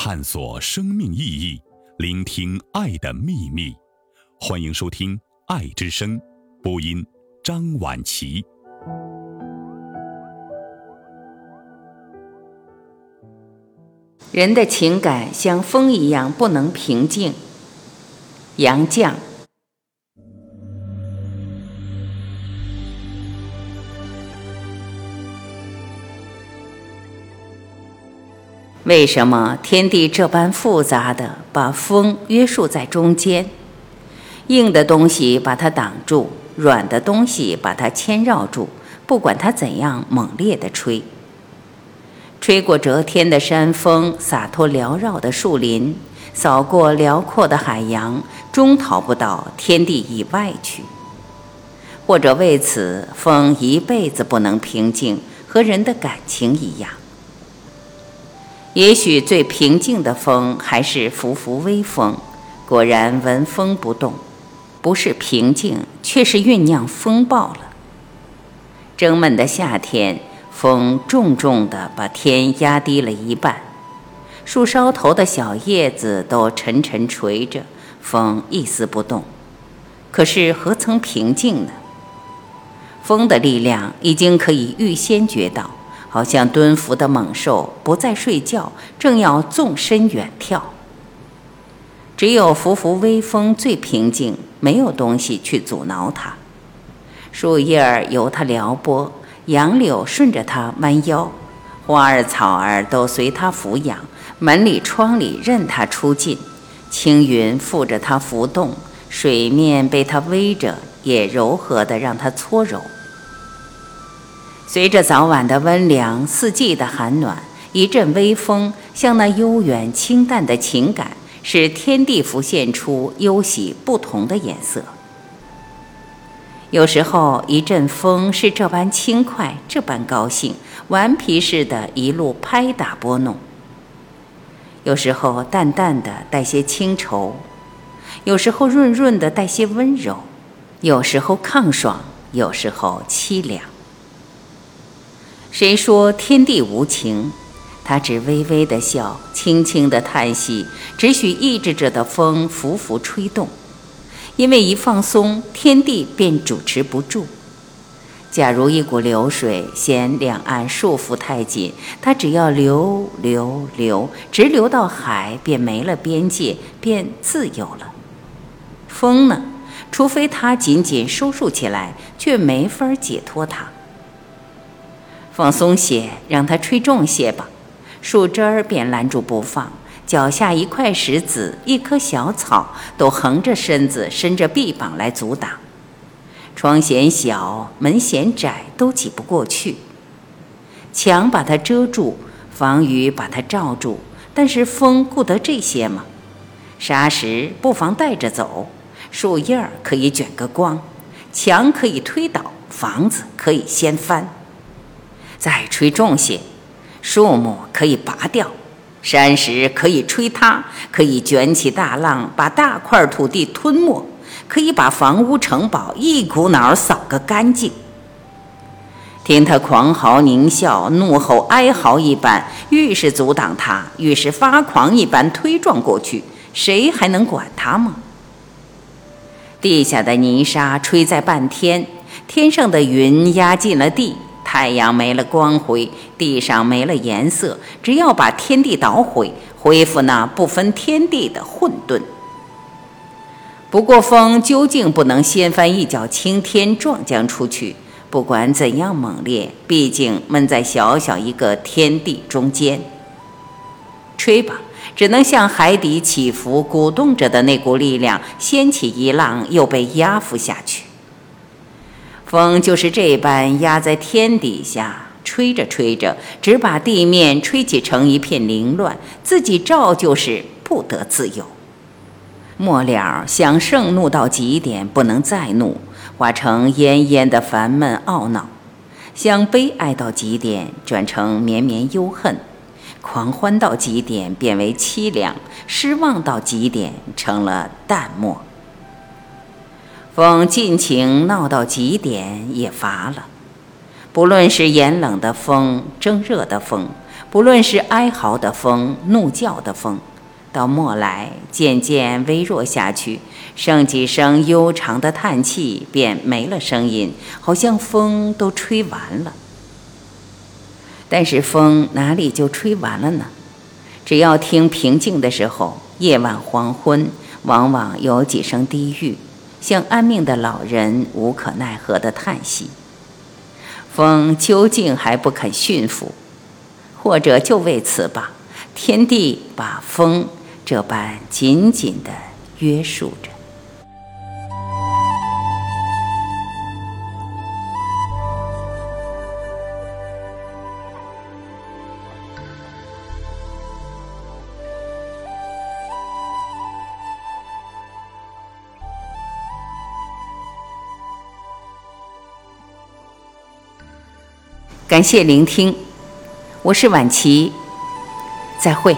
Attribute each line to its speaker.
Speaker 1: 探索生命意义，聆听爱的秘密。欢迎收听《爱之声》播音，张婉琪。
Speaker 2: 人的情感像风一样不能平静。杨绛。为什么天地这般复杂的把风约束在中间？硬的东西把它挡住，软的东西把它牵绕住，不管它怎样猛烈的吹。吹过遮天的山峰，洒脱缭绕的树林，扫过辽阔的海洋，终逃不到天地以外去。或者为此，风一辈子不能平静，和人的感情一样。也许最平静的风还是拂拂微风，果然闻风不动，不是平静，却是酝酿风暴了。蒸闷的夏天，风重重地把天压低了一半，树梢头的小叶子都沉沉垂着，风一丝不动。可是何曾平静呢？风的力量已经可以预先觉到。好像蹲伏的猛兽不再睡觉，正要纵身远跳。只有拂拂微风最平静，没有东西去阻挠它。树叶儿由它撩拨，杨柳顺着它弯腰，花儿草儿都随它抚养，门里窗里任它出进，青云附着它浮动，水面被它偎着，也柔和地让它搓揉。随着早晚的温凉，四季的寒暖，一阵微风，像那悠远清淡的情感，使天地浮现出忧喜不同的颜色。有时候，一阵风是这般轻快，这般高兴，顽皮似的，一路拍打拨弄；有时候，淡淡的带些清愁；有时候，润润的带些温柔；有时候抗爽，有时候凄凉。谁说天地无情？他只微微的笑，轻轻的叹息，只许抑制着的风拂拂吹动。因为一放松，天地便主持不住。假如一股流水嫌两岸束缚太紧，它只要流流流，直流到海，便没了边界，便自由了。风呢？除非它紧紧收束起来，却没法解脱它。放松些，让它吹重些吧。树枝儿便拦住不放，脚下一块石子、一棵小草都横着身子、伸着臂膀来阻挡。窗嫌小，门嫌窄，都挤不过去。墙把它遮住，防雨把它罩住，但是风顾得这些吗？沙石不妨带着走，树叶儿可以卷个光，墙可以推倒，房子可以掀翻。再吹重些，树木可以拔掉，山石可以吹塌，可以卷起大浪，把大块土地吞没，可以把房屋城堡一股脑扫个干净。听他狂嚎狞笑、怒吼哀嚎一般，愈是阻挡他，愈是发狂一般推撞过去，谁还能管他吗？地下的泥沙吹在半天，天上的云压进了地。太阳没了光辉，地上没了颜色。只要把天地捣毁，恢复那不分天地的混沌。不过风究竟不能掀翻一角青天，撞将出去。不管怎样猛烈，毕竟闷在小小一个天地中间。吹吧，只能像海底起伏鼓动着的那股力量，掀起一浪，又被压伏下去。风就是这般压在天底下，吹着吹着，只把地面吹起成一片凌乱，自己照旧是不得自由。末了，想盛怒到极点，不能再怒，化成烟烟的烦闷懊恼；想悲哀到极点，转成绵绵忧恨；狂欢到极点，变为凄凉；失望到极点，成了淡漠。风尽情闹到极点也乏了，不论是炎冷的风、蒸热的风，不论是哀嚎的风、怒叫的风，到末来渐渐微弱下去，剩几声悠长的叹气，便没了声音，好像风都吹完了。但是风哪里就吹完了呢？只要听平静的时候，夜晚黄昏，往往有几声低语，像安命的老人无可奈何的叹息。风究竟还不肯驯服，或者就为此吧，天地把风这般紧紧地约束着。感谢聆听，我是晚琪，再会。